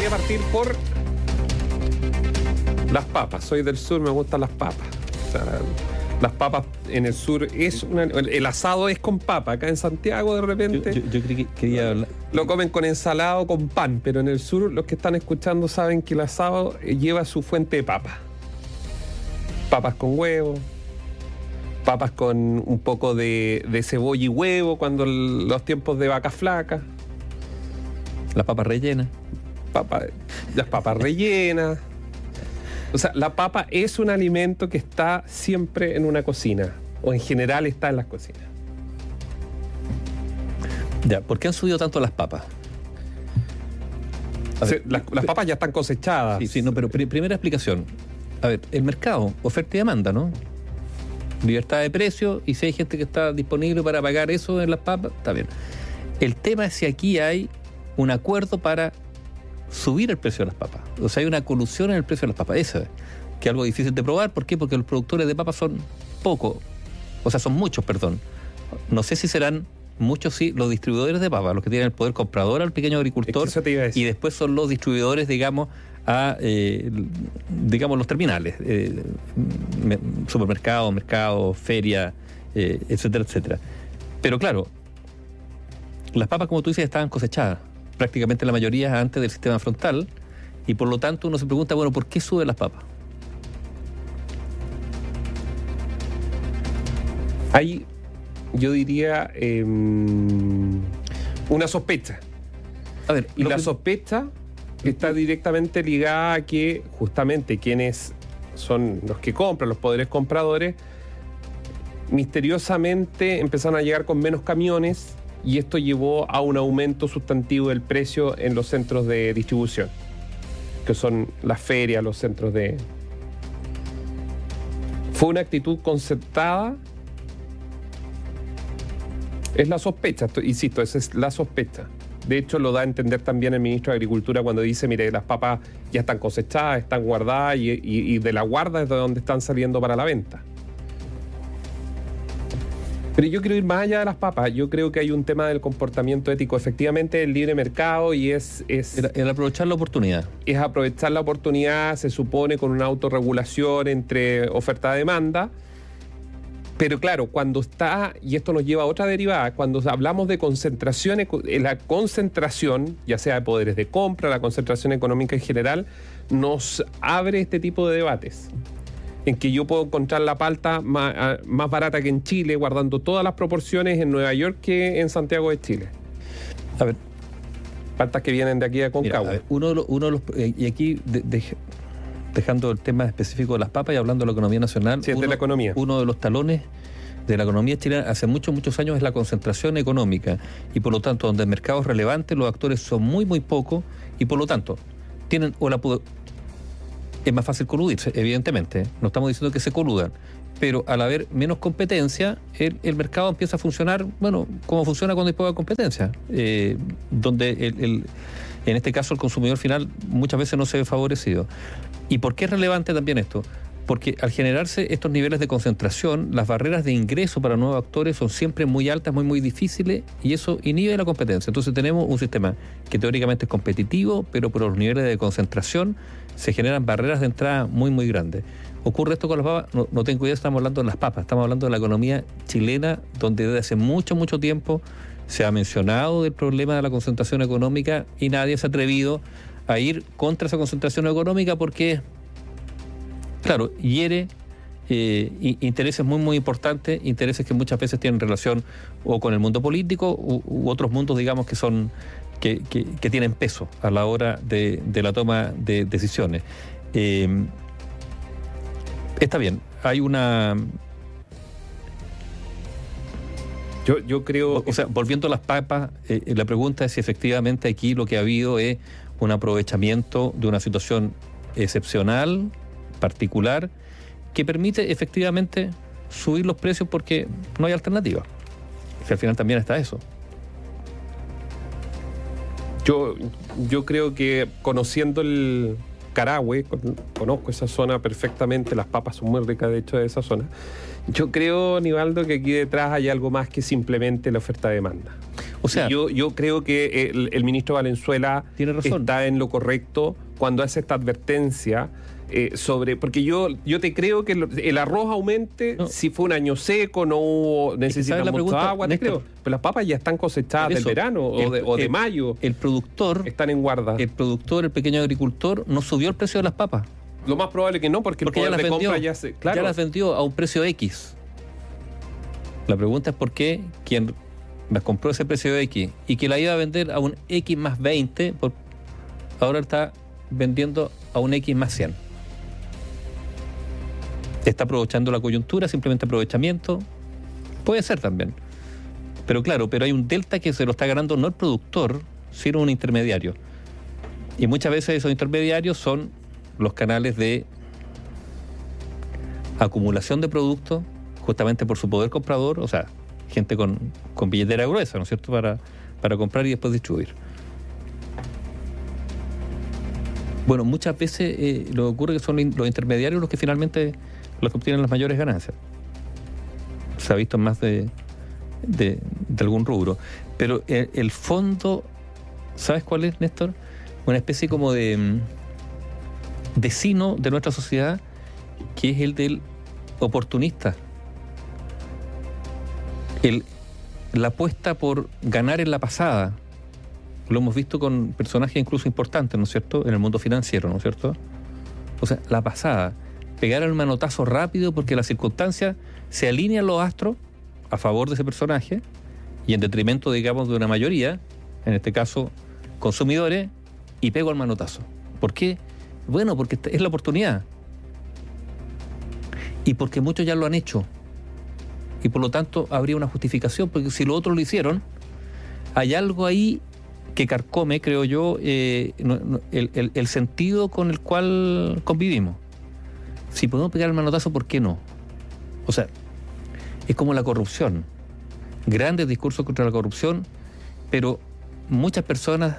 gustaría partir por las papas. Soy del sur, me gustan las papas. O sea, las papas en el sur es una- el asado es con papa. Acá en Santiago de repente yo- yo creí que quería hablar. lo comen con ensalada o con pan, pero en el sur los que están escuchando saben que el asado eh, lleva su fuente de papa. Papas con huevo, papas con un poco de, de cebolla y huevo cuando el- los tiempos de vaca flaca, Las papas rellenas. Papa- las papas rellenas. O sea, la papa es un alimento que está siempre en una cocina, o en general está en las cocinas. Ya, ¿por qué han subido tanto las papas? Las, las papas ya están cosechadas. Sí, sí, no, pero pri- primera explicación. A ver, el mercado, oferta y demanda, ¿no? Libertad de precio y si hay gente que está disponible para pagar eso en las papas, está bien. El tema es si aquí hay un acuerdo para subir el precio de las papas. O sea, hay una colusión en el precio de las papas. Esa, que es algo difícil de probar. ¿Por qué? Porque los productores de papas son pocos. O sea, son muchos, perdón. No sé si serán muchos, sí, los distribuidores de papas, los que tienen el poder comprador al pequeño agricultor. eso. Y después son los distribuidores, digamos, a, eh, digamos, los terminales, eh, me- supermercados, mercados, feria, eh, etcétera, etcétera. Pero claro, las papas, como tú dices, estaban cosechadas, prácticamente la mayoría antes del sistema frontal, y por lo tanto uno se pregunta, bueno, ¿por qué suben las papas? Hay, yo diría, em, una sospecha. A ver, Y la que- sospecha está directamente ligada a que justamente quienes son los que compran, los poderes compradores, misteriosamente empezaron a llegar con menos camiones y esto llevó a un aumento sustantivo del precio en los centros de distribución, que son las ferias, los centros de... Fue una actitud concertada. Es la sospecha, insisto, esa es la sospecha. De hecho, lo da a entender también el ministro de Agricultura cuando dice, mire, las papas ya están cosechadas, están guardadas y- y de la guarda es de donde están saliendo para la venta. Pero yo quiero ir más allá de las papas. Yo creo que hay un tema del comportamiento ético. Efectivamente, el libre mercado y es, es, el, el aprovechar la oportunidad. es aprovechar la oportunidad, se supone, con una autorregulación entre oferta-demanda. Pero claro, cuando está, y esto nos lleva a otra derivada, cuando hablamos de concentración, eh, la concentración, ya sea de poderes de compra, la concentración económica en general, nos abre este tipo de debates. En que yo puedo encontrar la palta más, más barata que en Chile, guardando todas las proporciones en Nueva York que en Santiago de Chile. A ver, Paltas que vienen de aquí de Mira, Concagua. a ver, uno, de los, uno de los- eh, y aquí de- de- dejando el tema específico de las papas y hablando de la economía nacional, Sí, es de uno, la economía. uno de los talones de la economía chilena hace muchos, muchos años es la concentración económica y por lo tanto donde el mercado es relevante los actores son muy, muy pocos y por lo tanto tienen o la es más fácil coludirse, evidentemente, no estamos diciendo que se coludan, pero al haber menos competencia, el, mercado empieza a funcionar, bueno, como funciona cuando hay poca competencia, eh, donde el- en este caso el consumidor final muchas veces no se ve favorecido. ¿Y por qué es relevante también esto? Porque al generarse estos niveles de concentración, las barreras de ingreso para nuevos actores son siempre muy altas, muy, muy difíciles, y eso inhibe la competencia. Entonces tenemos un sistema que teóricamente es competitivo, pero por los niveles de concentración se generan barreras de entrada muy, muy grandes. ¿Ocurre esto con las papas? No, no tengo idea, estamos hablando de las papas, estamos hablando de la economía chilena, donde desde hace mucho, mucho tiempo se ha mencionado del problema de la concentración económica y nadie se ha atrevido a ir contra esa concentración económica porque, claro, hiere eh, intereses muy, muy importantes, intereses que muchas veces tienen relación o con el mundo político u, u otros mundos, digamos, que son que, que- que tienen peso a la hora de, de la toma de decisiones. Eh, está bien, hay una... Yo, yo creo... O sea, volviendo a las papas, eh, la pregunta es si efectivamente aquí lo que ha habido es un aprovechamiento de una situación excepcional, particular, que permite efectivamente subir los precios porque no hay alternativa. Que al final también está eso. Yo, yo creo que conociendo el Carahue, con- conozco esa zona perfectamente, las papas son muy ricas de hecho de esa zona. Yo creo, Nivaldo, que aquí detrás hay algo más que simplemente la oferta-demanda. O sea, yo, yo creo que el, ministro Valenzuela tiene razón. está en lo correcto cuando hace esta advertencia. Eh, sobre, porque yo, yo te creo que el, arroz aumente si fue un año seco, no hubo, necesitamos mucha agua, te creo. Pero las papas ya están cosechadas del verano o, de, mayo. El productor. Están en guarda. El productor, el pequeño agricultor, no subió el precio de las papas. Lo más probable que no, porque, el poder ya de compra ya se. Ya las vendió a un precio X. La pregunta es por qué quien las compró ese precio X y que la iba a vender a un X más 20, por, ahora está vendiendo a un X más 100. ¿Está aprovechando la coyuntura, simplemente aprovechamiento? Puede ser también. Pero claro, pero hay un delta que se lo está ganando no el productor, sino un intermediario. Y muchas veces esos intermediarios son los canales de acumulación de productos justamente por su poder comprador, o sea, gente con, billetera gruesa, ¿no es cierto?, para, para comprar y después distribuir. Bueno, muchas veces eh, lo que ocurre que son los intermediarios los que finalmente los que obtienen las mayores ganancias. Se ha visto más de, de, algún rubro. Pero el, el, fondo, ¿sabes cuál es, Néstor? Una especie como de mm, vecino de nuestra sociedad, que es el del oportunista el, la apuesta por ganar en la pasada, lo hemos visto con personajes incluso importantes, ¿no es cierto?, en el mundo financiero, ¿no es cierto? O sea, la pasada, pegar el manotazo rápido porque las circunstancias se alinean los astros a favor de ese personaje y en detrimento, digamos, de una mayoría, en este caso consumidores, y pego el manotazo. ¿Por qué? Bueno, porque es la oportunidad. Y porque muchos ya lo han hecho y por lo tanto habría una justificación, porque si los otros lo hicieron, hay algo ahí que carcome, creo yo, eh, el, sentido con el cual convivimos. Si podemos pegar el manotazo, ¿por qué no? O sea, es como la corrupción. Grandes discursos contra la corrupción, pero muchas personas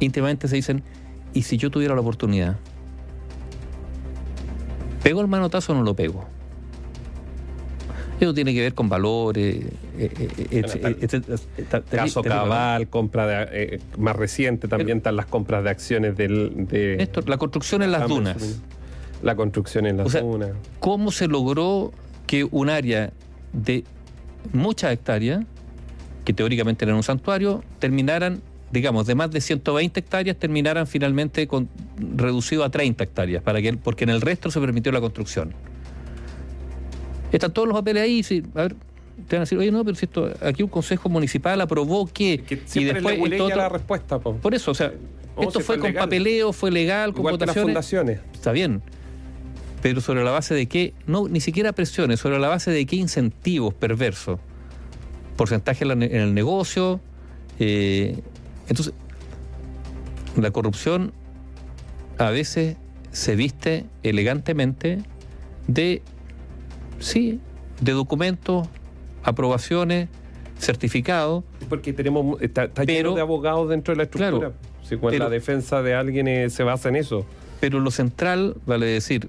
íntimamente se dicen, ¿y si yo tuviera la oportunidad? ¿Pego el manotazo o no lo pego? Eso tiene que ver con valores. caso cabal, compra de, eh, más reciente también están las compras de acciones del, de... Esto, la construcción en las dunas. La construcción en las dunas. ¿Cómo se logró que un área de muchas hectáreas, que teóricamente eran un santuario, terminaran, digamos, de más de 120 hectáreas, terminaran finalmente con, reducido a 30 hectáreas, para que, porque en el resto se permitió la construcción? Están todos los papeles ahí, sí, a ver, te van a decir, oye, no, pero si esto, aquí un consejo municipal aprobó que... y después la respuesta. Por eso, o sea, esto fue, con papeleo, fue legal, con votaciones. las fundaciones. Está bien. Pero sobre la base de qué, no, ni siquiera presiones, sobre la base de qué incentivos perversos. Porcentaje en el negocio. Eh, entonces, la corrupción a veces se viste elegantemente de Sí, de documentos, aprobaciones, certificados. Porque tenemos, está, lleno de abogados dentro de la estructura. Claro, la defensa de alguien eh, se basa en eso. Pero lo central, vale decir,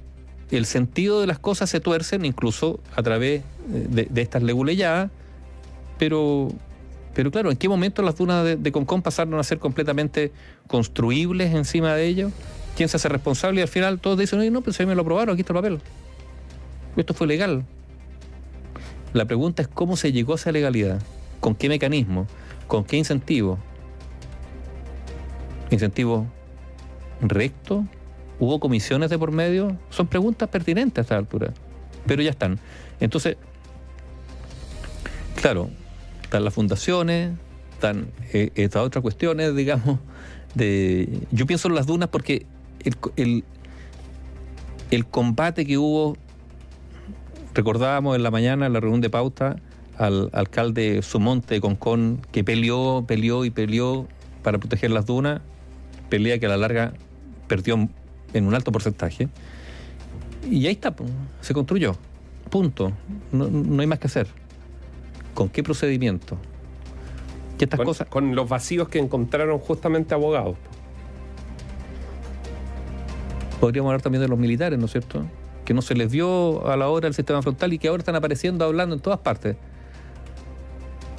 el sentido de las cosas se tuercen incluso a través de, estas leguleyadas, pero, pero claro, ¿en qué momento las dunas de, de, Concón pasaron a ser completamente construibles encima de ellos? ¿Quién se hace responsable? Y al final todos dicen, no, pero si me lo aprobaron, aquí está el papel. Esto fue legal. La pregunta es cómo se llegó a esa legalidad, con qué mecanismo, con qué incentivo. ¿Incentivo recto? ¿Hubo comisiones de por medio? Son preguntas pertinentes a esta altura, pero ya están. Entonces, claro, están las fundaciones, están eh, estas otras cuestiones, digamos, de... Yo pienso en las dunas porque el, el, el combate que hubo Recordábamos en la mañana, en la reunión de pauta, al alcalde Sumonte de Concón, que peleó, peleó y peleó para proteger las dunas, pelea que a la larga perdió en un alto porcentaje. Y ahí está, se construyó. Punto. No, hay más que hacer. ¿Con qué procedimiento? ¿Qué estas cosas? Con los vacíos que encontraron justamente abogados. Podríamos hablar también de los militares, ¿no es cierto? que no se les vio a la hora del sistema frontal y que ahora están apareciendo hablando en todas partes.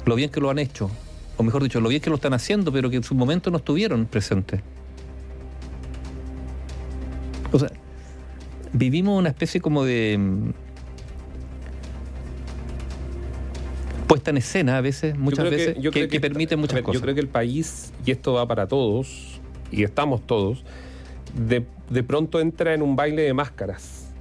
Lo bien que lo han hecho. o mejor dicho, lo bien que lo están haciendo, pero que en su momento no estuvieron presentes. O sea, vivimos una especie como de mm, puesta en escena a veces, muchas veces, que, permite muchas cosas. Yo creo que el país, y esto va para todos, y estamos todos, de, de pronto entra en un baile de máscaras.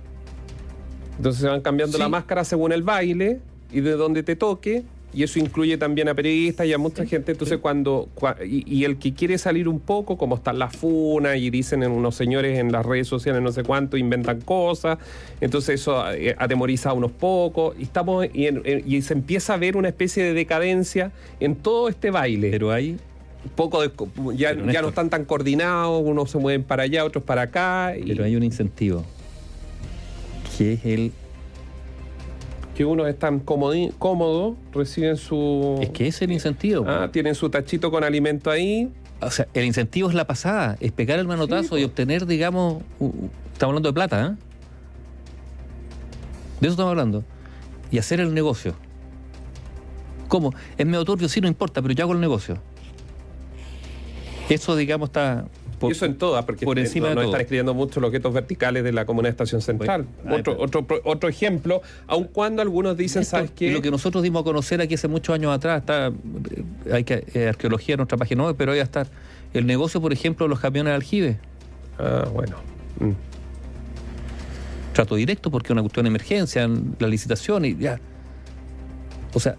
Entonces se van cambiando la máscara según el baile y de donde te toque y eso incluye también a periodistas y a mucha gente. Entonces, cuando. Y, el que quiere salir un poco, como están las funas y dicen en unos señores en las redes sociales no sé cuánto, inventan cosas. Entonces, eso eh, atemoriza a unos pocos. Y, estamos, y, se empieza a ver una especie de decadencia en todo este baile. Pero hay poco ya, ya no están tan coordinados, unos se mueven para allá, otros para acá. Pero hay un incentivo, que es el que uno es tan cómodo, reciben su... Es que es el incentivo. Ah, tienen su tachito con alimento ahí. O sea, el incentivo es la pasada, es pegar el manotazo y obtener, digamos, estamos hablando de plata, ¿eh? De eso estamos hablando. Y hacer el negocio. ¿Cómo? Es medio turbio, sí, no importa, pero yo hago el negocio. Eso, digamos, está eso en todas, porque por encima no, están escribiendo mucho los guetos verticales de la Comuna de Estación Central. otro, otro, otro ejemplo, aun cuando algunos dicen, ¿sabes qué? Lo que nosotros dimos a conocer aquí hace muchos años atrás, está, hay que, eh, arqueología en nuestra página web, pero ahí está el negocio, por ejemplo, de los camiones de aljibe. Ah, bueno. Mm. Trato directo porque es una cuestión de emergencia, la licitación y ya. O sea,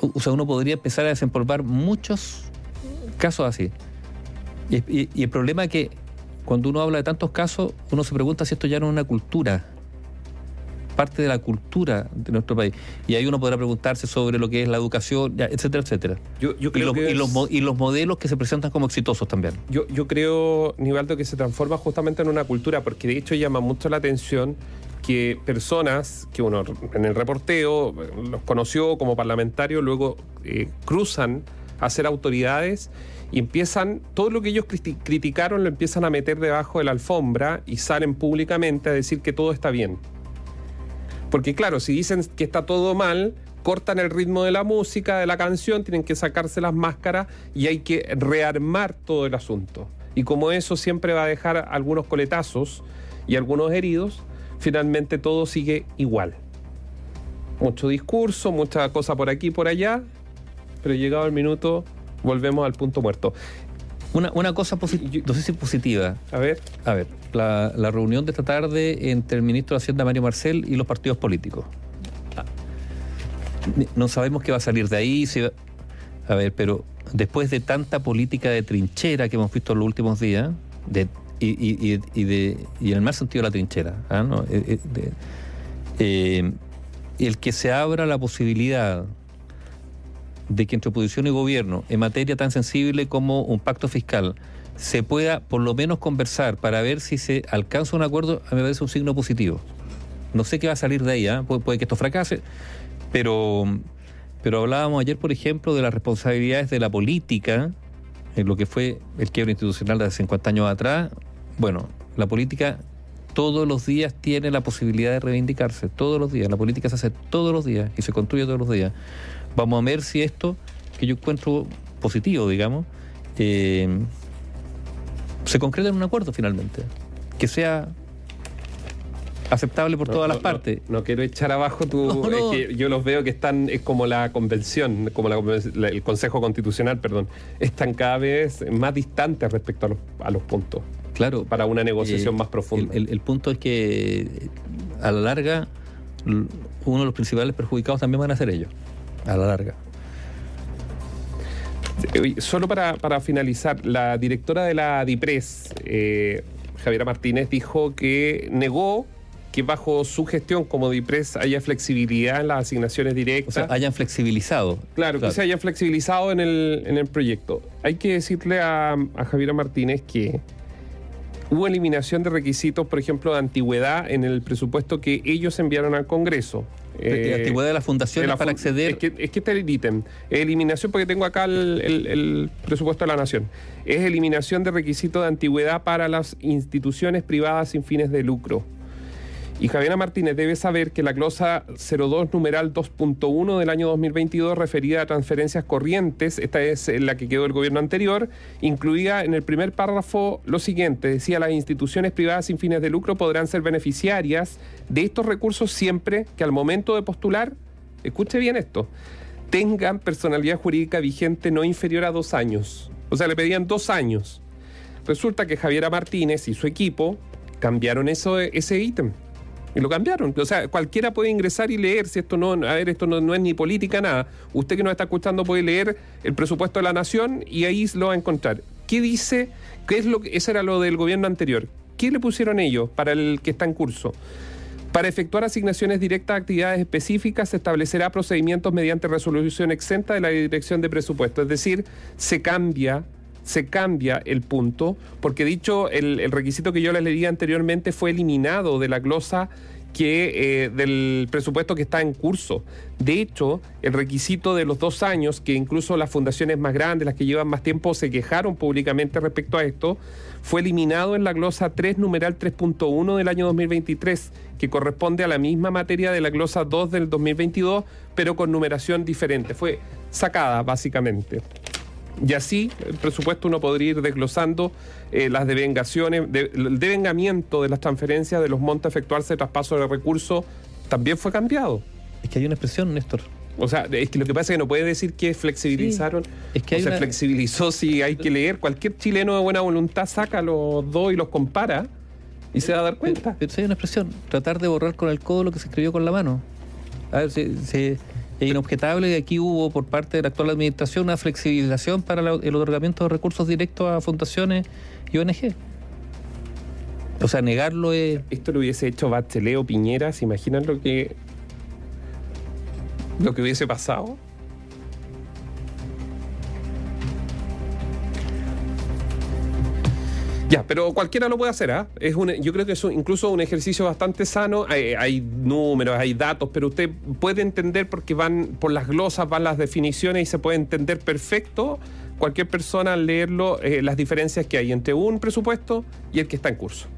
o sea, uno podría empezar a desempolvar muchos casos así. Y, el problema es que cuando uno habla de tantos casos, uno se pregunta si esto ya no es una cultura, parte de la cultura de nuestro país. Y ahí uno podrá preguntarse sobre lo que es la educación, etcétera, etcétera. Yo, y, los, y, los, modelos que se presentan como exitosos también. Yo, yo creo, Nivaldo, que se transforma justamente en una cultura, porque de hecho llama mucho la atención que personas que uno en el reporteo los conoció como parlamentarios, luego eh, cruzan a ser autoridades y empiezan, todo lo que ellos criticaron lo empiezan a meter debajo de la alfombra y salen públicamente a decir que todo está bien. Porque claro, si dicen que está todo mal, cortan el ritmo de la música, de la canción, tienen que sacarse las máscaras y hay que rearmar todo el asunto. Y como eso siempre va a dejar algunos coletazos y algunos heridos, finalmente todo sigue igual. Mucho discurso, mucha cosa por aquí y por allá, pero llegado el minuto volvemos al punto muerto. Una, una cosa positiva, no sé si positiva. A ver. A ver, la, reunión de esta tarde entre el ministro de Hacienda Mario Marcel y los partidos políticos. No sabemos qué va a salir de ahí. a ver, pero después de tanta política de trinchera que hemos visto en los últimos días, de, y, y, y, de, y en el más sentido de la trinchera, ¿ah? ¿no? Eh, eh, eh, el que se abra la posibilidad de que entre oposición y gobierno, en materia tan sensible como un pacto fiscal, se pueda por lo menos conversar para ver si se alcanza un acuerdo, a mí me parece un signo positivo. No sé qué va a salir de ahí, ¿eh? puede, que esto fracase, pero, pero hablábamos ayer, por ejemplo, de las responsabilidades de la política, en lo que fue el quiebre institucional de hace 50 años atrás. Bueno, la política todos los días tiene la posibilidad de reivindicarse, todos los días. La política se hace todos los días y se construye todos los días. Vamos a ver si esto, que yo encuentro positivo, digamos, eh, se concreta en un acuerdo finalmente, que sea aceptable por todas las partes. No, quiero echar abajo tu. Es que yo los veo que están, es como la convención, como el Consejo Constitucional, perdón, están cada vez más distantes respecto a los, a los puntos. Claro. Para una negociación eh, más profunda. el, punto es que a la larga, uno de los principales perjudicados también van a ser ellos a la larga. Solo para, finalizar, la directora de la DIPRES, eh, Javiera Martínez, dijo que negó que bajo su gestión como DIPRES haya flexibilidad en las asignaciones directas. O sea, hayan flexibilizado. Claro, que se hayan flexibilizado en el, en el proyecto. Hay que decirle a, a Javiera Martínez que hubo eliminación de requisitos, por ejemplo, de antigüedad en el presupuesto que ellos enviaron al Congreso. Eh, antigüedad de las fundaciones para acceder. Es que, es que está el ítem. Eliminación, porque tengo acá el, presupuesto de la Nación. Es eliminación de requisitos de antigüedad para las instituciones privadas sin fines de lucro. Y Javiera Martínez debe saber que la glosa 02 numeral 2.1 del año 2022 referida a transferencias corrientes, esta es la que quedó el gobierno anterior, incluía en el primer párrafo lo siguiente, decía las instituciones privadas sin fines de lucro podrán ser beneficiarias de estos recursos siempre que al momento de postular, escuche bien esto, tengan personalidad jurídica vigente no inferior a dos años. O sea, le pedían dos años. Resulta que Javiera Martínez y su equipo cambiaron ese ítem y lo cambiaron. O sea, cualquiera puede ingresar y leer si esto no, a ver, esto no, es ni política, nada. Usted que nos está escuchando puede leer el presupuesto de la nación y ahí lo va a encontrar. ¿Qué dice? ¿Qué es lo que, eso era lo del gobierno anterior. ¿Qué le pusieron ellos para el que está en curso? Para efectuar asignaciones directas a actividades específicas se establecerá procedimientos mediante resolución exenta de la Dirección de Presupuesto. Es decir, se cambia se cambia el punto, porque dicho, el, requisito que yo les leía anteriormente fue eliminado de la glosa que eh, del presupuesto que está en curso. De hecho, el requisito de los dos años, que incluso las fundaciones más grandes, las que llevan más tiempo, se quejaron públicamente respecto a esto, fue eliminado en la glosa 3, numeral 3.1 del año 2023, que corresponde a la misma materia de la glosa 2 del 2022, pero con numeración diferente. Fue sacada, básicamente. Y así, el presupuesto uno podría ir desglosando eh, las devengaciones, el devengamiento de las transferencias de los montos a efectuarse traspaso de recursos también fue cambiado. Es que hay una expresión, Néstor. O sea, es que lo que pasa es que no puede decir que flexibilizaron. es que se flexibilizó si hay que leer. Cualquier chileno de buena voluntad saca los dos y los compara y se va a dar cuenta. Pero, hay una expresión, tratar de borrar con el codo lo que se escribió con la mano. A ver, si es inobjetable que aquí hubo por parte de la actual administración una flexibilización para el otorgamiento de recursos directos a fundaciones y ONG. O sea, negarlo es... Esto lo hubiese hecho Bachelet o Piñera, ¿se imaginan lo que, lo que hubiese pasado? Pero cualquiera lo puede hacer, ¿ah? Es yo creo que es incluso un ejercicio bastante sano. Hay, números, hay datos, pero usted puede entender porque van por las glosas, van las definiciones y se puede entender perfecto cualquier persona al leerlo eh, las diferencias que hay entre un presupuesto y el que está en curso.